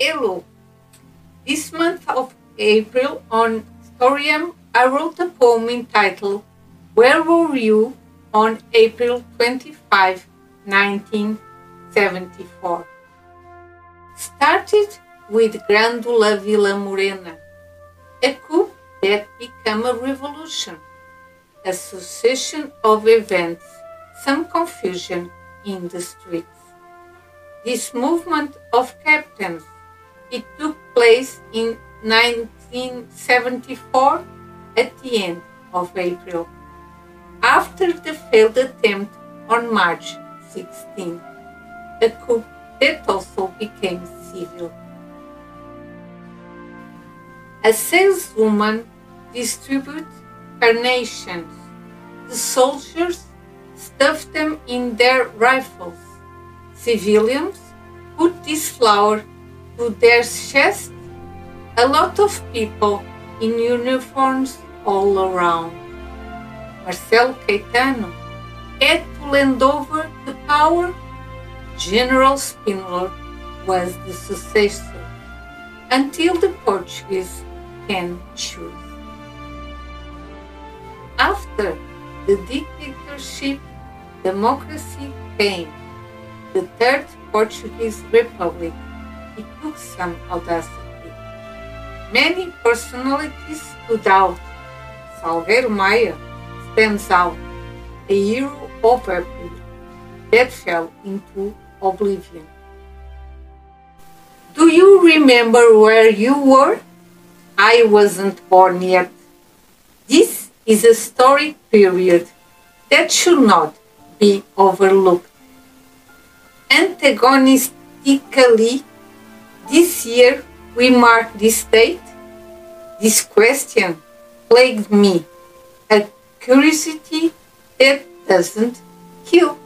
Hello. This month of April on Storium, I wrote a poem entitled Where Were You on April 25, 1974. Started with Grândola Vila Morena, a coup that became a revolution, a succession of events, some confusion in the streets. This movement of captains, it took place in 1974 at the end of April, after the failed attempt on March 16, a coup that also became civil. A saleswoman distributes carnations. The soldiers stuff them in their rifles. Civilians put this flower to their chest. A lot of people in uniforms all around. Marcelo Caetano had to lend over the power. General Spínola was the successor until the Portuguese can choose. After the dictatorship, democracy came. The Third Portuguese Republic. It took some audacity. Many personalities stood out. Salgueiro Maia stands out, a hero of April that fell into oblivion. Do you remember where you were? I wasn't born yet. This is a historic period that should not be overlooked. Antagonistically, this year we mark this date. This question plagued me, a curiosity that doesn't kill.